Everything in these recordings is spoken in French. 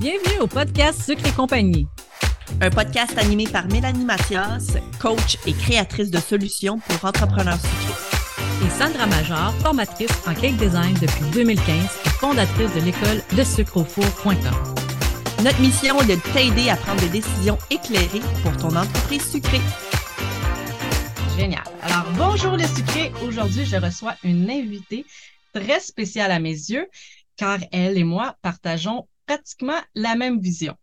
Bienvenue au podcast Sucre et compagnie. Un podcast animé par Mélanie Mathias, coach et créatrice de solutions pour entrepreneurs sucrés. Et Sandra Major, formatrice en cake design depuis 2015 et fondatrice de l'école de sucreaufour.com. Notre mission est de t'aider à prendre des décisions éclairées pour ton entreprise sucrée. Génial. Alors, bonjour les sucrés. Aujourd'hui, je reçois une invitée très spéciale à mes yeux, car elle et moi partageons pratiquement la même vision.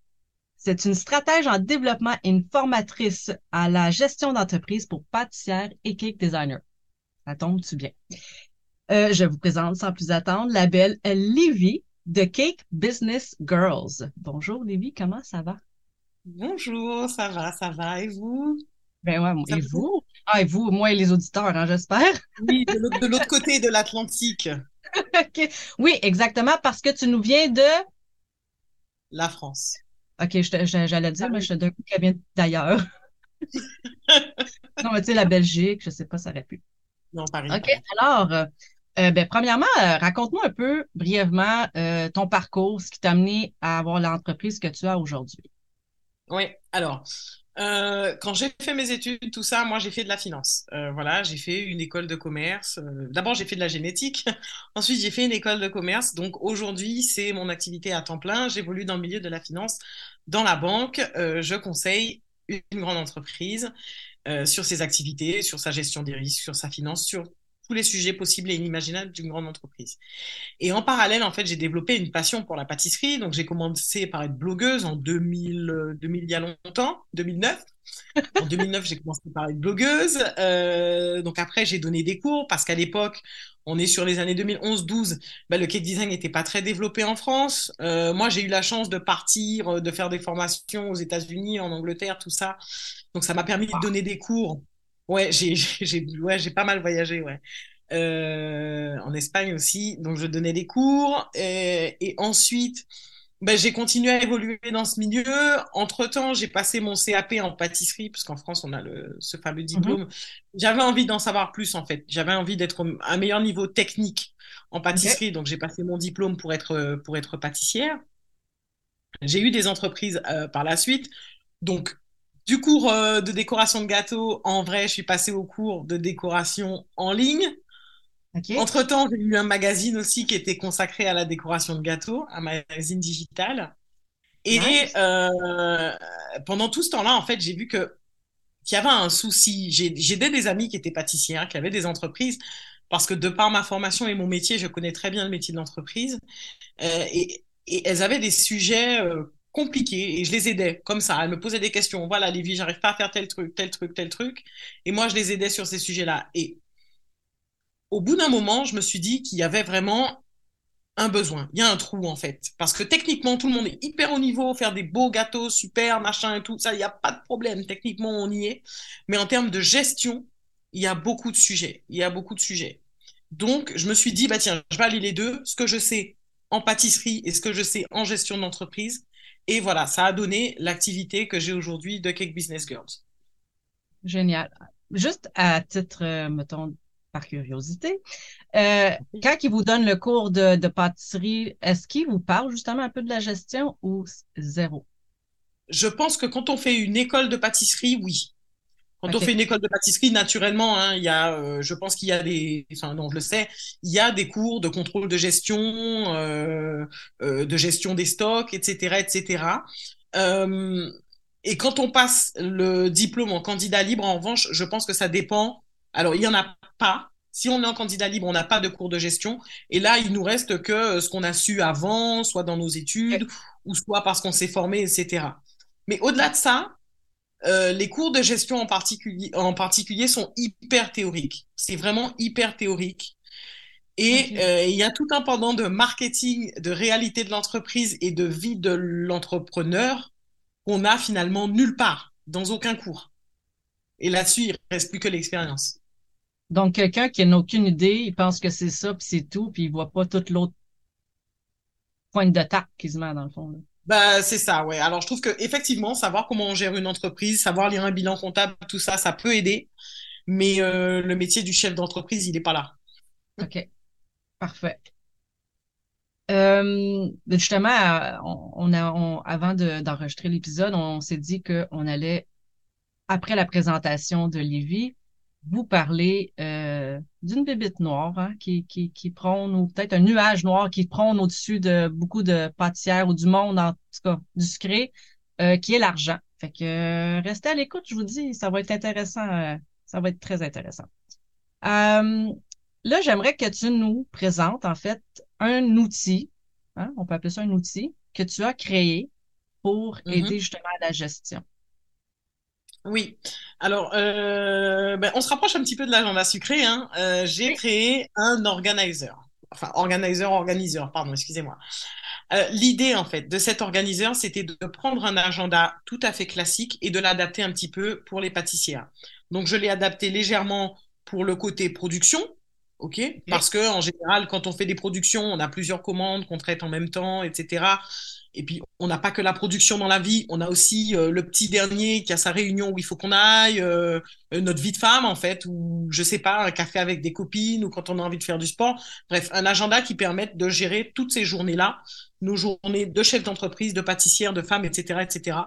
C'est une stratège en développement et une formatrice à la gestion d'entreprise pour pâtissière et cake designer. Ça tombe-tu bien? Euh, je vous présente sans plus attendre la belle Livy de Cake Business Girls. Bonjour Livy, comment ça va? Bonjour, ça va, ça va, et vous? Ben ouais, et vous? Ah, et vous, moi et les auditeurs, hein, j'espère. Oui, de l'autre côté de l'Atlantique. OK. Oui, exactement, parce que tu nous viens de... La France. OK, j'allais dire, mais je te d'un coup qu'elle vient d'ailleurs. non, mais tu sais, la Belgique, je sais pas, ça aurait pu. Non, Paris. OK, alors, euh, euh, ben, premièrement, euh, raconte-moi un peu brièvement ton parcours, ce qui t'a amené à avoir l'entreprise que tu as aujourd'hui. Oui, alors, euh, quand j'ai fait mes études, tout ça, moi j'ai fait de la finance. Euh, voilà, j'ai fait une école de commerce. Euh, d'abord j'ai fait de la génétique, ensuite j'ai fait une école de commerce. Donc aujourd'hui c'est mon activité à temps plein. J'évolue dans le milieu de la finance, dans la banque. je conseille une grande entreprise sur ses activités, sur sa gestion des risques, sur sa finance, sur tous les sujets possibles et inimaginables d'une grande entreprise. Et en parallèle, en fait, j'ai développé une passion pour la pâtisserie. Donc, j'ai commencé par être blogueuse en 2000, 2000 il y a longtemps, 2009. En 2009, j'ai commencé par être blogueuse. Euh, donc après, j'ai donné des cours parce qu'à l'époque, on est sur les années 2011-12, bah, le cake design n'était pas très développé en France. Euh, moi, j'ai eu la chance de partir, de faire des formations aux États-Unis, en Angleterre, tout ça. Donc ça m'a permis de donner des cours Ouais, j'ai j'ai ouais, j'ai pas mal voyagé, ouais. Euh, en Espagne aussi, donc je donnais des cours et, et ensuite ben, j'ai continué à évoluer dans ce milieu. Entre-temps, j'ai passé mon CAP en pâtisserie, parce qu'en France, on a le, ce fameux diplôme. Mm-hmm. J'avais envie d'en savoir plus, en fait. J'avais envie d'être à un meilleur niveau technique en pâtisserie, donc j'ai passé mon diplôme pour être, pour être pâtissière. J'ai eu des entreprises euh, par la suite. Donc, du cours euh, de décoration de gâteaux, en vrai, je suis passée au cours de décoration en ligne. Entre-temps, j'ai eu un magazine aussi qui était consacré à la décoration de gâteaux, un magazine digital. Et euh, pendant tout ce temps-là, en fait, j'ai vu que qu'il y avait un souci. J'ai des amis qui étaient pâtissières, qui avaient des entreprises, parce que de par ma formation et mon métier, je connais très bien le métier de l'entreprise. Euh, et, et, elles avaient des sujets compliquées et je les aidais comme ça. Elles me posaient des questions. Voilà, Lévi, j'arrive pas à faire tel truc, tel truc, tel truc. Et moi, je les aidais sur ces sujets-là. Et au bout d'un moment, je me suis dit qu'il y avait vraiment un besoin. Il y a un trou, en fait. Parce que techniquement, tout le monde est hyper au niveau, faire des beaux gâteaux, super, machin et tout ça, il n'y a pas de problème. Techniquement, on y est. Mais en termes de gestion, il y a beaucoup de sujets. Il y a beaucoup de sujets. Donc, je me suis dit, bah tiens, je vais aller les deux. Ce que je sais en pâtisserie et ce que je sais en gestion d'entreprise, et voilà, ça a donné l'activité que j'ai aujourd'hui de Cake Business Girls. Génial. Juste à titre, euh, mettons, par curiosité, euh, quand ils vous donnent le cours de, pâtisserie, est-ce qu'ils vous parlent justement un peu de la gestion ou zéro? Je pense que quand on fait une école de pâtisserie, oui. Quand on fait une école de pâtisserie, naturellement, hein, il y a, euh, je pense qu'il y a des, enfin non, je le sais, il y a des cours de contrôle de gestion, euh, euh, de gestion des stocks, etc., etc. Euh, et quand on passe le diplôme en candidat libre, en revanche, je pense que ça dépend. Alors, il y en a pas. Si on est en candidat libre, on n'a pas de cours de gestion. Et là, il nous reste que ce qu'on a su avant, soit dans nos études, ou soit parce qu'on s'est formé, etc. Mais au-delà de ça, euh, les cours de gestion en particulier, en particulier sont hyper théoriques. C'est vraiment hyper théorique. Et euh, il y a tout un pendant de marketing, de réalité de l'entreprise et de vie de l'entrepreneur qu'on a finalement nulle part, dans aucun cours. Et là-dessus, il reste plus que l'expérience. Donc, quelqu'un qui n'a aucune idée, il pense que c'est ça, puis c'est tout, puis il voit pas toute l'autre pointe de se met dans le fond. Bah, c'est ça, ouais. Alors, je trouve que effectivement, savoir comment on gère une entreprise, savoir lire un bilan comptable, tout ça, ça peut aider. Mais euh, le métier du chef d'entreprise, il n'est pas là. OK. Parfait. euh, justement, on, a, on, avant d'enregistrer l'épisode, on, s'est dit qu'on allait, après la présentation de Lévi, vous parler euh, d'une bébite noire hein, qui, qui, qui prône, ou peut-être un nuage noir qui prône au-dessus de beaucoup de pâtissières ou du monde, en tout cas du sucré, euh, qui est l'argent. Fait que euh, restez à l'écoute, je vous dis, ça va être intéressant, euh, ça va être très intéressant. là, j'aimerais que tu nous présentes en fait un outil, hein, on peut appeler ça un outil, que tu as créé pour mm-hmm. aider justement à la gestion. Oui. Alors, euh, ben, on se rapproche un petit peu de l'agenda sucré. Hein. Euh, j'ai créé un organizer. Enfin, organizer, organiseur, pardon, excusez-moi. Euh, l'idée, en fait, de cet organiseur, c'était de prendre un agenda tout à fait classique et de l'adapter un petit peu pour les pâtissières. Donc, je l'ai adapté légèrement pour le côté production, ok Parce que en général, quand on fait des productions, on a plusieurs commandes qu'on traite en même temps, etc. Et puis, on n'a pas que la production dans la vie, on a aussi euh, le petit dernier qui a sa réunion où il faut qu'on aille, euh, euh, notre vie de femme, en fait, ou je sais pas, un café avec des copines, ou quand on a envie de faire du sport. Bref, un agenda qui permette de gérer toutes ces journées-là, nos journées de chef d'entreprise, de pâtissière, de femme, etc., etc.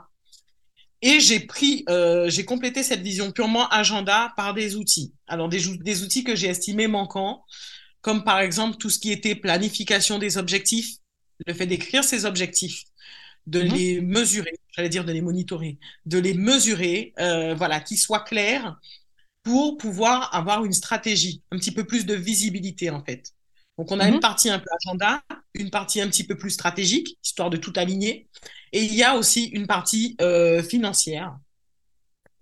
Et j'ai pris, j'ai complété cette vision purement agenda par des outils. Alors, des, des outils que j'ai estimés manquants, comme par exemple tout ce qui était planification des objectifs, le fait d'écrire ses objectifs, de mhm. les mesurer, j'allais dire de les monitorer, de les mesurer, euh, voilà, qu'ils soient clairs pour pouvoir avoir une stratégie, un petit peu plus de visibilité en fait. Donc on a une mhm. partie un peu agenda, une partie un petit peu plus stratégique, histoire de tout aligner, et il y a aussi une partie euh, financière.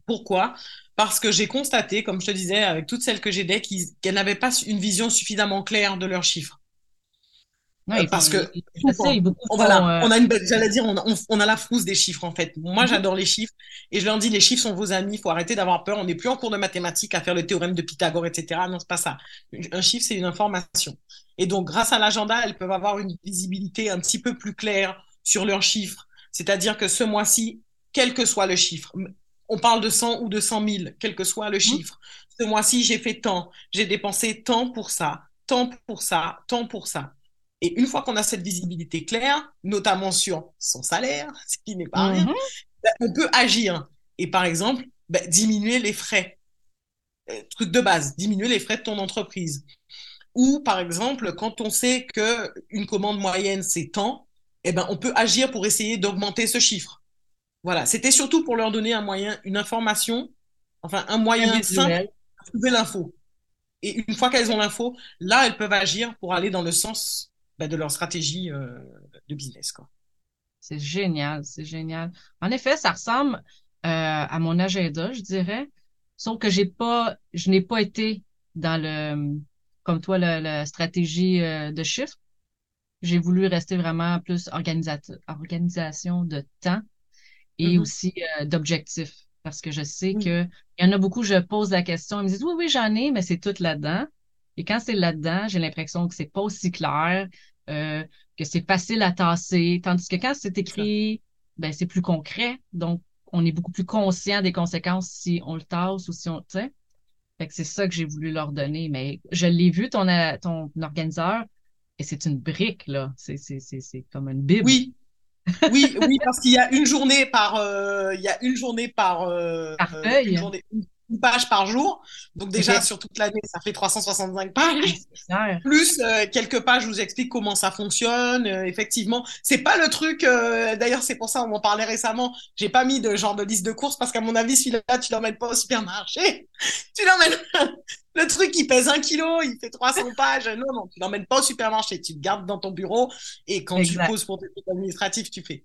Pourquoi? Parce que j'ai constaté, comme je te disais, avec toutes celles que j'aidais, qu'elles n'avaient pas une vision suffisamment claire de leurs chiffres. Euh, parce que on, voilà, on a une j'allais dire on a, on, a, la frousse des chiffres en fait. Moi, mhm. j'adore les chiffres et je leur dis les chiffres sont vos amis. Il faut arrêter d'avoir peur. On n'est plus en cours de mathématiques à faire le théorème de Pythagore, etc. Non, c'est pas ça. Un chiffre, c'est une information. Et donc, grâce à l'agenda, elles peuvent avoir une visibilité un petit peu plus claire sur leurs chiffres. C'est-à-dire que ce mois-ci, quel que soit le chiffre, on parle de 100 ou de 100 000, quel que soit le mhm. chiffre. Ce mois-ci, j'ai fait tant, j'ai dépensé tant pour ça, tant pour ça, tant pour ça. Et une fois qu'on a cette visibilité claire, notamment sur son salaire, ce qui n'est pas rien, mhm. ben, on peut agir. Et par exemple, ben, diminuer les frais. Euh, truc de base, diminuer les frais de ton entreprise. Ou par exemple, quand on sait que une commande moyenne c'est tant, eh ben on peut agir pour essayer d'augmenter ce chiffre. Voilà, c'était surtout pour leur donner un moyen, une information, enfin un moyen simple de trouver l'info. Et une fois qu'elles ont l'info, là elles peuvent agir pour aller dans le sens ben, de leur stratégie euh, de business. Quoi. C'est génial, c'est génial. En effet, ça ressemble euh, à mon agenda, je dirais. Sauf que j'ai pas, je n'ai pas été dans le, comme toi, la, stratégie euh, de chiffres. J'ai voulu rester vraiment plus organisation de temps et mm-hmm. aussi d'objectifs. Parce que je sais mm. que il y en a beaucoup, je pose la question, ils me disent oui, oui, j'en ai, mais c'est tout là-dedans. Et quand c'est là-dedans, j'ai l'impression que c'est pas aussi clair, euh, que c'est facile à tasser. Tandis que quand c'est écrit, ben, c'est plus concret. Donc, on est beaucoup plus conscient des conséquences si on le tasse ou si on, tu sais. Fait que c'est ça que j'ai voulu leur donner. Mais je l'ai vu, ton, ton organiseur, et c'est une brique, là. C'est, c'est, c'est, c'est comme une bible. Oui. oui, oui, parce qu'il y a une journée par, euh, il y a une journée par, euh, par feuille une page par jour. Donc déjà, sur toute l'année, ça fait 365 pages. Plus euh, quelques pages où j'explique comment ça fonctionne. Euh, effectivement, c'est pas le truc. Euh, d'ailleurs, c'est pour ça on m'en parlait récemment. J'ai pas mis de genre de liste de courses parce qu'à mon avis, celui-là, tu l'emmènes pas au supermarché. tu l'emmènes. le truc, il pèse un kilo, il fait 300 pages. Non, non, tu l'emmènes pas au supermarché. Tu le gardes dans ton bureau et quand tu poses pour tes trucs administratifs, tu fais.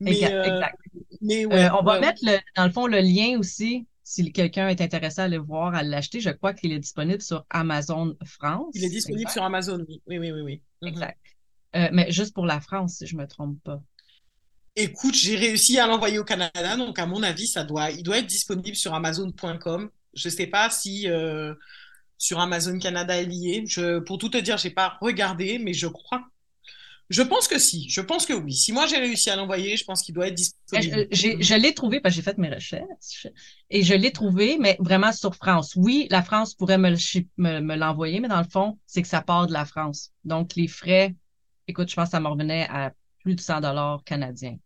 Mais, exact. mais on va mettre le, dans le fond le lien aussi si quelqu'un est intéressé à le voir, à l'acheter, je crois qu'il est disponible sur Amazon France. Il est disponible sur Amazon, oui. Oui, oui, oui. Mhm. Exact. Euh, mais juste pour la France, si je me trompe pas. Écoute, j'ai réussi à l'envoyer au Canada, donc à mon avis, ça doit, il doit être disponible sur Amazon.com. Je ne sais pas si euh, sur Amazon Canada est lié. Je, pour tout te dire, j'ai pas regardé, mais je crois je pense que si. Je pense que oui. Si moi j'ai réussi à l'envoyer, je pense qu'il doit être disponible. Euh, je, l'ai trouvé parce que j'ai fait mes recherches et je l'ai trouvé, mais vraiment sur France. Oui, la France pourrait me, me, l'envoyer, mais dans le fond, c'est que ça part de la France. Donc les frais écoute, je pense que ça me revenait à plus de 100 dollars canadiens.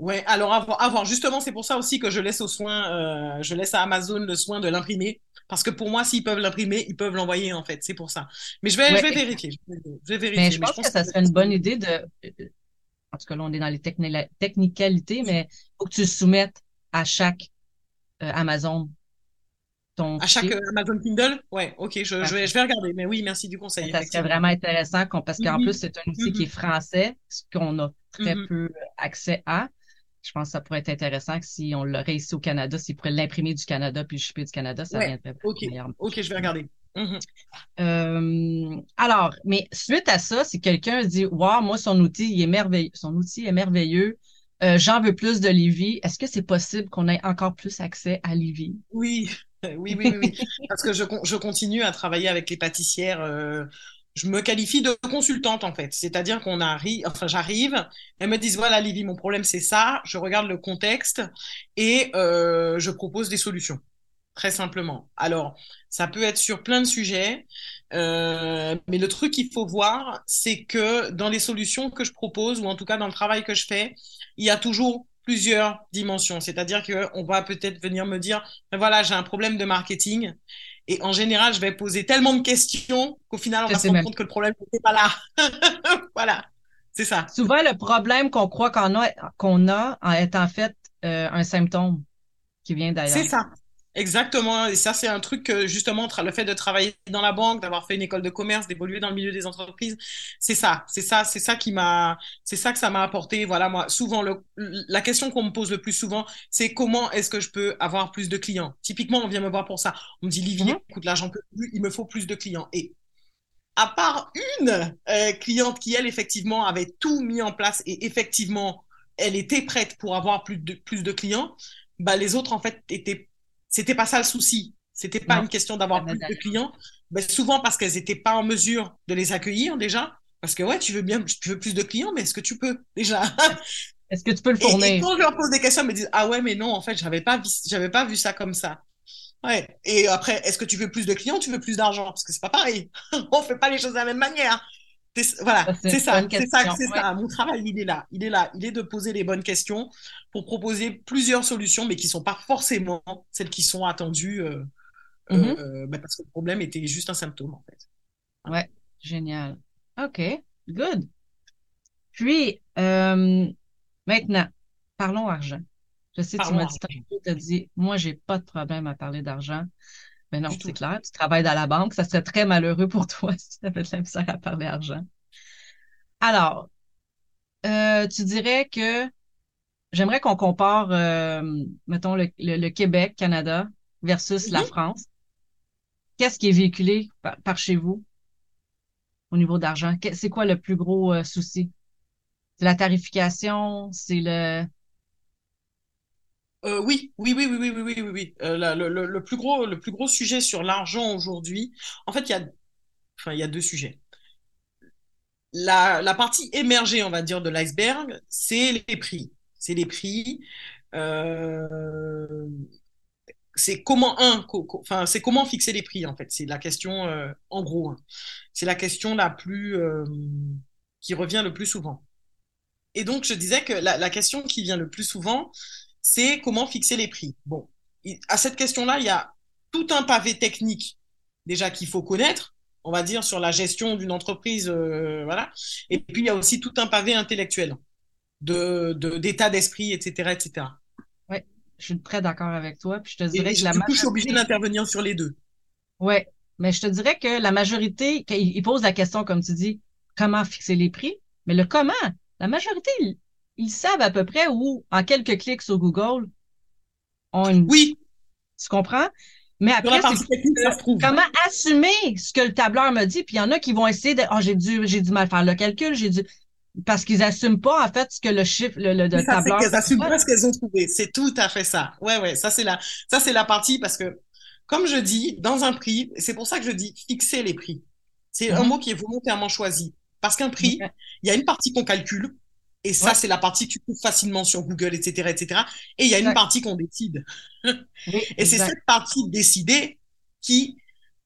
Ouais, alors avant, justement, c'est pour ça aussi que je laisse au soin, euh, je laisse à Amazon le soin de l'imprimer, parce que pour moi, s'ils peuvent l'imprimer, ils peuvent l'envoyer en fait. C'est pour ça. Mais je vais, je vais vérifier. Je vais, vérifier. Mais je, pense, que, ça serait une bonne idée de. En tout cas, là, on est dans les technicalités, mais il faut que tu soumettes à chaque euh, Amazon ton. À chaque Amazon Kindle? Ouais, ok, je, je, vais, je vais regarder. Mais oui, merci du conseil. Ça serait vraiment intéressant parce qu'en mm-hmm. plus, c'est un outil qui est mm-hmm. français, ce qu'on a très mm-hmm. peu accès à je pense que ça pourrait être intéressant que si on l'aurait ici au Canada, s'il pourrait l'imprimer du Canada puis le shipper du Canada, ça viendrait OK, OK, je vais regarder. Mhm. Euh, alors, mais suite à ça, si quelqu'un dit Wow, moi, son outil, il est merveilleux, son outil est merveilleux, euh, j'en veux plus de Livy, est-ce que c'est possible qu'on ait encore plus accès à Livy? Oui, oui, oui, oui, Parce que je, je, continue à travailler avec les pâtissières euh, je me qualifie de consultante en fait. C'est-à-dire qu'on arrive, enfin j'arrive, elles me disent voilà Livy, mon problème c'est ça. Je regarde le contexte et euh, je propose des solutions, très simplement. Alors ça peut être sur plein de sujets, euh, mais le truc qu'il faut voir, c'est que dans les solutions que je propose ou en tout cas dans le travail que je fais, il y a toujours plusieurs dimensions. C'est-à-dire que on va peut-être venir me dire ben voilà j'ai un problème de marketing et en général, je vais poser tellement de questions qu'au final, on va se rendre compte que le problème n'était pas là. voilà, c'est ça. Souvent, le problème qu'on croit qu'on a, qu'on a est en fait euh, un symptôme qui vient d'ailleurs. C'est ça. Exactement. Et ça, c'est un truc que, justement, le fait de travailler dans la banque, d'avoir fait une école de commerce, d'évoluer dans le milieu des entreprises, c'est ça. C'est ça, c'est ça qui m'a, c'est ça que ça m'a apporté. Voilà, moi, souvent, le, la question qu'on me pose le plus souvent, c'est comment est-ce que je peux avoir plus de clients? Typiquement, on vient me voir pour ça. On me dit, Livy, mm-hmm. écoute, là, j'en peux plus, il me faut plus de clients. Et à part une euh, cliente qui, elle, effectivement, avait tout mis en place et effectivement, elle était prête pour avoir plus de, plus de clients, bah, les autres, en fait, étaient c'était pas ça le souci. C'était pas une question d'avoir plus de clients, mais souvent parce qu'elles étaient pas en mesure de les accueillir déjà. Parce que ouais, tu veux bien, tu veux plus de clients, mais est-ce que tu peux déjà? Est-ce que tu peux le fournir et, quand je leur pose des questions, ils me disent ah ouais, mais non, en fait, j'avais pas, j'avais pas vu ça comme ça. Ouais. Et après, est-ce que tu veux plus de clients, tu veux plus d'argent? Parce que c'est pas pareil. On fait pas les choses de la même manière. Voilà, c'est ça, c'est ça, c'est ça. Mon travail, il est là, il est là, il est de poser les bonnes questions pour proposer plusieurs solutions, mais qui sont pas forcément celles qui sont attendues, euh, euh, mm-hmm. euh, bah, parce que le problème était juste un symptôme en fait. Ouais, génial. Ok, good. Puis maintenant, parlons argent. Je sais, tu m'as dit, tu as dit, moi, j'ai pas de problème à parler d'argent. Mais non, c'est clair, tu travailles dans la banque, ça serait très malheureux pour toi si tu avais de la à parler argent. Alors, euh, tu dirais que j'aimerais qu'on compare, euh, mettons, le, Québec, Canada versus la France. Qu'est-ce qui est véhiculé par, chez vous au niveau d'argent? C'est quoi le plus gros euh, souci? C'est la tarification? C'est le euh, oui, oui, oui, oui, oui, oui, oui, oui. Euh, le, plus gros, le plus gros sujet sur l'argent aujourd'hui, en fait, il y a, enfin, y a deux sujets. La, partie émergée, on va dire, de l'iceberg, c'est les prix. C'est les prix. Euh, c'est comment un, enfin, c'est comment fixer les prix en fait. C'est la question, en gros, hein. c'est la question la plus qui revient le plus souvent. Et donc, je disais que la question qui vient le plus souvent, c'est comment fixer les prix. Bon, à cette question-là, il y a tout un pavé technique déjà qu'il faut connaître, on va dire sur la gestion d'une entreprise, euh, voilà. Et puis il y a aussi tout un pavé intellectuel de d'état d'esprit, etc., etc. Oui, je suis très d'accord avec toi. Puis je te dirais que la majorité... je suis obligée d'intervenir sur les deux. Oui, mais je te dirais que la majorité, ils posent la question, comme tu dis, comment fixer les prix, mais le comment, la majorité, ils savent à peu près où, en quelques clics sur Google, on une... Oui. Tu comprends? Mais après, comment assumer ce que le tableur me dit? Puis il y en a qui vont essayer de, oh, j'ai dû, j'ai dû mal faire le calcul, j'ai dû, parce qu'ils assument pas, en fait, ce que le chiffre, le, le, le tableur. Qu'elles assument pas ce qu'elles ont trouvé. C'est tout à fait ça. Ouais, ouais. Ça, c'est la, ça, c'est la partie parce que, comme je dis, dans un prix, c'est pour ça que je dis fixer les prix. C'est un mm-hmm. mot qui est volontairement choisi. Parce qu'un prix, il y a une partie qu'on calcule, et ça, c'est la partie que tu trouves facilement sur Google, etc., etc. Et il y a une partie qu'on décide. et c'est cette partie décidée qui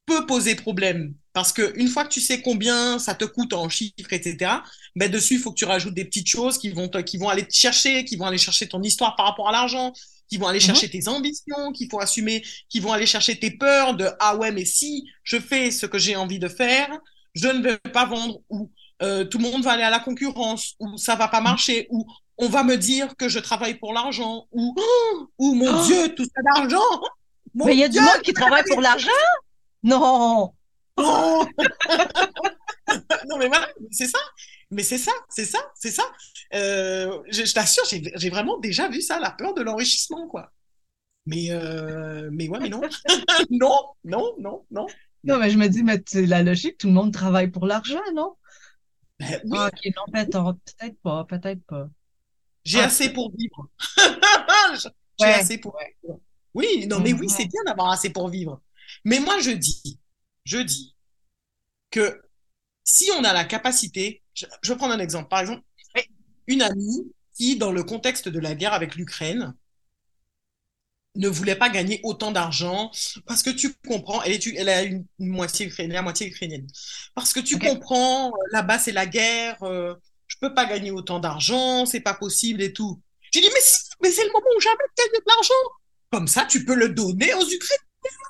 peut poser problème Parce que une fois que tu sais combien ça te coûte en chiffres, etc., ben dessus, il faut que tu rajoutes des petites choses qui vont, te, qui vont aller te chercher, qui vont aller chercher ton histoire par rapport à l'argent, qui vont aller chercher tes ambitions, qui assumer, qui vont aller chercher tes peurs de ah ouais, mais si je fais ce que j'ai envie de faire, je ne vais pas vendre ou euh, tout le monde va aller à la concurrence ou ça va pas marcher ou on va me dire que je travaille pour l'argent ou ou mon Oh. Dieu, tout ça d'argent. Mais il y a du monde qui travaille pour l'argent? Non! Oh non, mais voilà, c'est ça. Mais c'est ça, c'est ça, c'est ça. Euh, je je t'assure, j'ai j'ai vraiment déjà vu ça, la peur de l'enrichissement, quoi. Mais, euh, mais ouais, mais non. non, non, non, non. Non, mais je me dis, mais c'est la logique, tout le monde travaille pour l'argent, non? Ben oui, ok, non, peut-être peut-être pas, peut-être pas. j'ai ah, assez pour vivre. J'ai Ouais, assez pour vivre. Oui, non, mais oui, c'est bien d'avoir assez pour vivre. Mais moi, je dis, je dis que si on a la capacité, je, je vais prendre un exemple. Par exemple, une amie qui, dans le contexte de la guerre avec l'Ukraine, ne voulait pas gagner autant d'argent parce que tu comprends, elle, est, elle a une, moitié ukrainienne, la moitié ukrainienne. Parce que tu comprends, euh, là-bas c'est la guerre, euh, je peux pas gagner autant d'argent, c'est pas possible et tout. J'ai dit mais si, mais c'est le moment où jamais de gagner de l'argent. Comme ça, tu peux le donner aux Ukrainiens.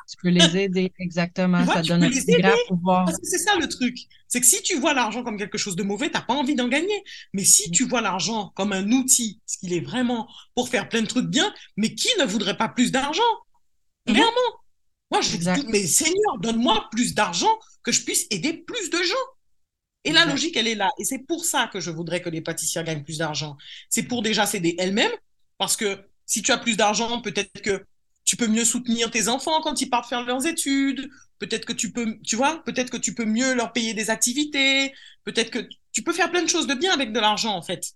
Tu peux les aider, exactement. Vois, Ça donne un petit grand pouvoir. Parce que c'est ça le truc. C'est que si tu vois l'argent comme quelque chose de mauvais, t'as pas envie d'en gagner. Mais si tu vois l'argent comme un outil, ce qu'il est vraiment pour faire plein de trucs bien, mais qui ne voudrait pas plus d'argent? Clairement. Moi, je dis mais Seigneur, donne-moi plus d'argent que je puisse aider plus de gens. Et la logique, elle est là. Et c'est pour ça que je voudrais que les pâtissières gagnent plus d'argent. C'est pour déjà s'aider elles-mêmes, parce que si tu as plus d'argent, peut-être que tu peux mieux soutenir tes enfants quand ils partent faire leurs études. Peut-être que tu peux, tu vois, peut-être que tu peux mieux leur payer des activités. Peut-être que tu peux faire plein de choses de bien avec de l'argent, en fait.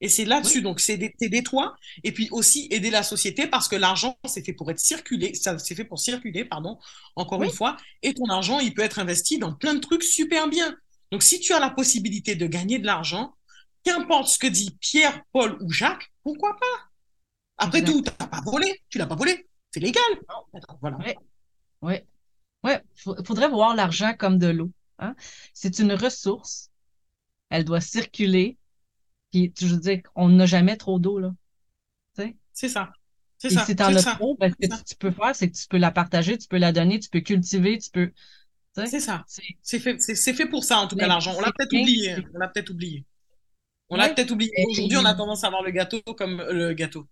Et c'est là-dessus, donc c'est t'aider toi, et puis aussi aider la société, parce que l'argent, c'est fait pour être circulé, ça c'est fait pour circuler, pardon, encore Oui. une fois, et ton argent, il peut être investi dans plein de trucs super bien. Donc si tu as la possibilité de gagner de l'argent, qu'importe ce que dit Pierre, Paul ou Jacques, pourquoi pas? Après tout, t'as pas volé, tu l'as pas volé, c'est légal. D'accord, Voilà. Ouais. Ouais. Faudrait voir l'argent comme de l'eau. Hein? C'est une ressource. Elle doit circuler. Puis, je veux dire, on n'a jamais trop d'eau, là. Tu? C'est ça. C'est ça. si t'en C'est as trop, ben, ce que tu peux faire, c'est que tu peux la partager, tu peux la donner, tu peux cultiver, tu peux. Tu? C'est ça. C'est- fait, fait pour ça, en tout cas, l'argent. On l'a peut-être oublié. On l'a peut-être oublié. On l'a peut-être oublié. Aujourd'hui, on a tendance à voir le gâteau comme euh, le gâteau.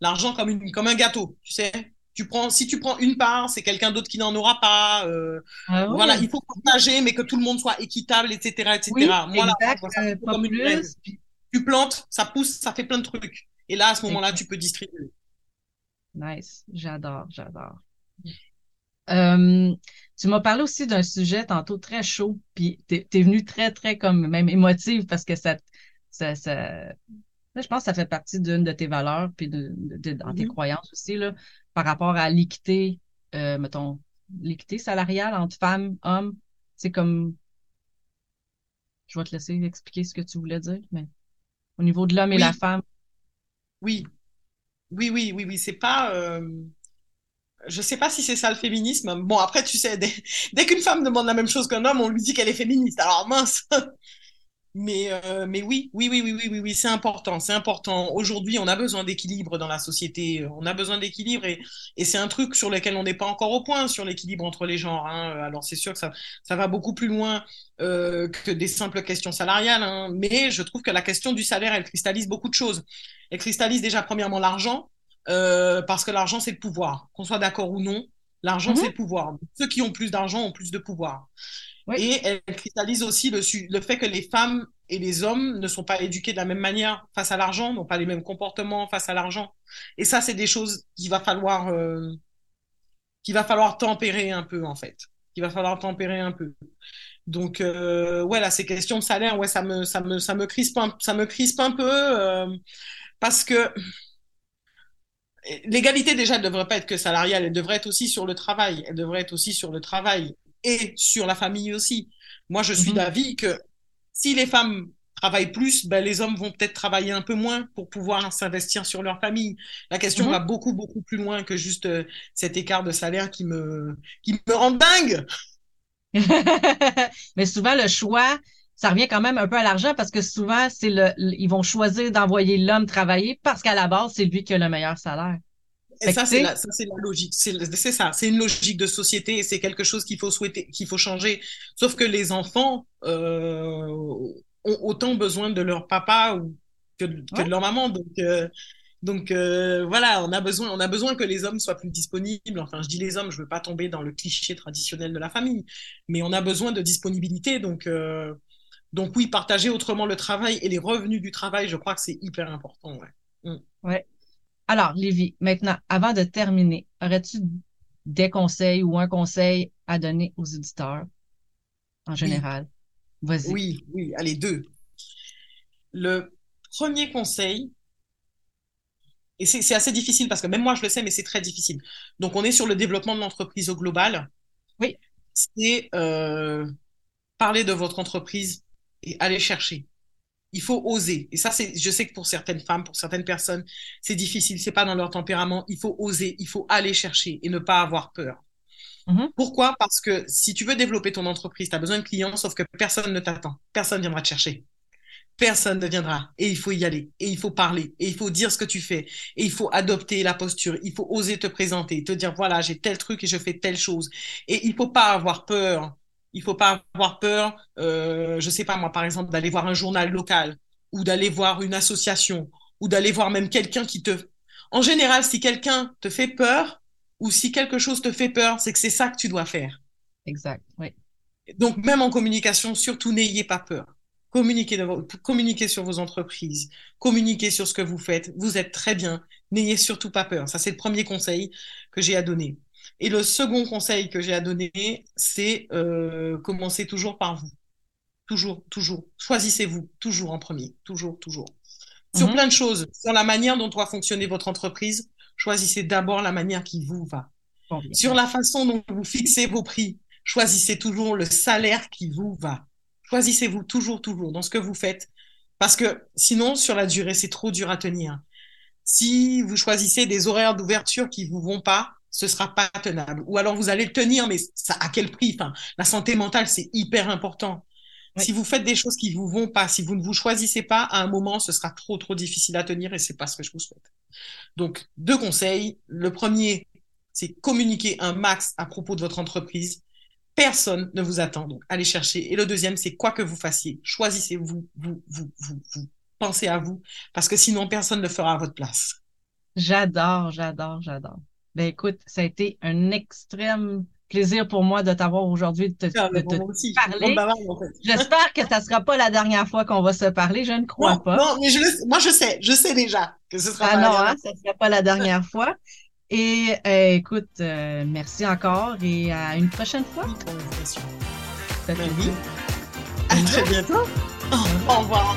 L'argent comme une, comme un gâteau, tu sais? Tu prends, si tu prends une part, c'est quelqu'un d'autre qui n'en aura pas. euh, Ah. Voilà, il faut partager, mais que tout le monde soit équitable, etc., etc. Oui, Moi, là, exact, je vois ça euh, comme une Tu plantes, ça pousse, ça fait plein de trucs. Et là, à ce moment-là, tu peux distribuer. Nice. J'adore, j'adore. Euh, tu m'as parlé aussi d'un sujet tantôt très chaud, puis t'es, t'es venu très, très comme même émotive parce que ça, ça, ça, là, je pense que ça fait partie d'une de tes valeurs, puis de, de- de- dans tes Mhm. croyances aussi, là, par rapport à l'équité, euh, mettons, l'équité salariale entre femmes, hommes. C'est comme, je vais te laisser expliquer ce que tu voulais dire, mais au niveau de l'homme et la femme, Oui, oui, oui, oui, oui. C'est pas. euh, Je sais pas si c'est ça le féminisme. Bon, après, tu sais, dès, dès qu'une femme demande la même chose qu'un homme, on lui dit qu'elle est féministe. Alors mince. Mais, euh, mais oui, oui, oui, oui, oui, oui, oui, c'est important, c'est important. Aujourd'hui, on a besoin d'équilibre dans la société. On a besoin d'équilibre et, et c'est un truc sur lequel on n'est pas encore au point sur l'équilibre entre les genres. Hein. Alors c'est sûr que ça, ça va beaucoup plus loin euh, que des simples questions salariales. Hein. Mais je trouve que la question du salaire, elle cristallise beaucoup de choses. Elle cristallise déjà premièrement l'argent, euh, parce que l'argent c'est le pouvoir. Qu'on soit d'accord ou non, l'argent Mhm. c'est le pouvoir. Ceux qui ont plus d'argent ont plus de pouvoir. Et elle cristallise aussi le fait que les femmes et les hommes ne sont pas éduqués de la même manière face à l'argent, n'ont pas les mêmes comportements face à l'argent. Et ça, c'est des choses qu'il va falloir, euh, qu'il va falloir tempérer un peu, en fait. Qu'il va falloir tempérer un peu. Donc, euh, ouais, là, ces questions de salaire, ouais, ça me, ça me, ça me crispe un, ça me crispe un peu, euh, parce que l'égalité, déjà, ne devrait pas être que salariale, elle devrait être aussi sur le travail. Elle devrait être aussi sur le travail et sur la famille aussi. Moi, je suis Mhm. d'avis que si les femmes travaillent plus, ben, les hommes vont peut-être travailler un peu moins pour pouvoir s'investir sur leur famille. La question Mhm. va beaucoup, beaucoup plus loin que juste euh, cet écart de salaire qui me, qui me rend dingue. Mais souvent, le choix, ça revient quand même un peu à l'argent parce que souvent, c'est le, ils vont choisir d'envoyer l'homme travailler parce qu'à la base, c'est lui qui a le meilleur salaire. Et ça, c'est la, ça, c'est la logique. C'est ça. C'est une logique de société et c'est quelque chose qu'il faut souhaiter, qu'il faut changer. Sauf que les enfants euh, ont autant besoin de leur papa ou que, que de leur maman. Donc, euh, donc euh, voilà, on a besoin, on a besoin que les hommes soient plus disponibles. Enfin, je dis les hommes, je veux pas tomber dans le cliché traditionnel de la famille, mais on a besoin de disponibilité. Donc, euh, donc oui, partager autrement le travail et les revenus du travail, je crois que c'est hyper important. Ouais. Mm. ouais. Alors, Lévi, maintenant, avant de terminer, aurais-tu des conseils ou un conseil à donner aux éditeurs en général? Oui. Vas-y. Oui, oui, allez, deux. Le premier conseil, et c'est assez difficile parce que même moi je le sais, mais c'est très difficile. Donc on est sur le développement de l'entreprise au global. Oui. C'est euh, parler de votre entreprise et aller chercher il faut oser. Et ça, c'est, je sais que pour certaines femmes, pour certaines personnes, c'est difficile, c'est pas dans leur tempérament. Il faut oser, il faut aller chercher et ne pas avoir peur. Mm-hmm. Pourquoi? Parce que si tu veux développer ton entreprise, tu as besoin de clients, sauf que personne ne t'attend. Personne viendra te chercher. Personne ne viendra. Et il faut y aller. Et il faut parler. Et il faut dire ce que tu fais. Et il faut adopter la posture. Il faut oser te présenter, te dire, voilà, j'ai tel truc et je fais telle chose. Et il faut pas avoir peur il faut pas avoir peur, euh, je sais pas moi, par exemple, d'aller voir un journal local ou d'aller voir une association ou d'aller voir même quelqu'un qui te... En général, si quelqu'un te fait peur ou si quelque chose te fait peur, c'est que c'est ça que tu dois faire. Exact, oui. Donc, même en communication, surtout n'ayez pas peur. Communiquez, communiquez sur vos entreprises, communiquez sur ce que vous faites. Vous êtes très bien. N'ayez surtout pas peur. Ça, c'est le premier conseil que j'ai à donner. Et le second conseil que j'ai à donner, c'est euh, commencer toujours par vous. Toujours, toujours. Choisissez-vous, toujours en premier. Toujours, toujours. Sur mhm. plein de choses, sur la manière dont doit fonctionner votre entreprise, choisissez d'abord la manière qui vous va. sur la façon dont vous fixez vos prix, choisissez toujours le salaire qui vous va. Choisissez-vous toujours, toujours dans ce que vous faites. Parce que sinon, sur la durée, c'est trop dur à tenir. Si vous choisissez des horaires d'ouverture qui vous vont pas, ce sera pas tenable. Ou alors vous allez le tenir, mais ça à quel prix? Enfin, la santé mentale, c'est hyper important. Si vous faites des choses qui vous vont pas, si vous ne vous choisissez pas, à un moment, ce sera trop trop difficile à tenir et c'est pas ce que je vous souhaite. Donc, deux conseils. Le premier, c'est communiquer un max à propos de votre entreprise. Personne ne vous attend, donc allez chercher. Et le deuxième, c'est quoi que vous fassiez, choisissez-vous, vous, vous, vous, vous, pensez à vous, parce que sinon personne ne fera à votre place. J'adore, j'adore, j'adore. Ben écoute, ça a été un extrême plaisir pour moi de t'avoir aujourd'hui, de te, ah, ben, parler. J'espère que ça sera pas la dernière fois qu'on va se parler. Je ne crois pas. Non, mais je moi je sais, je sais déjà que ce sera ah, pas non, la hein, ça sera pas la dernière fois. Et euh, écoute, euh, merci encore et à une prochaine fois. Ben oui, À très bientôt. Au revoir.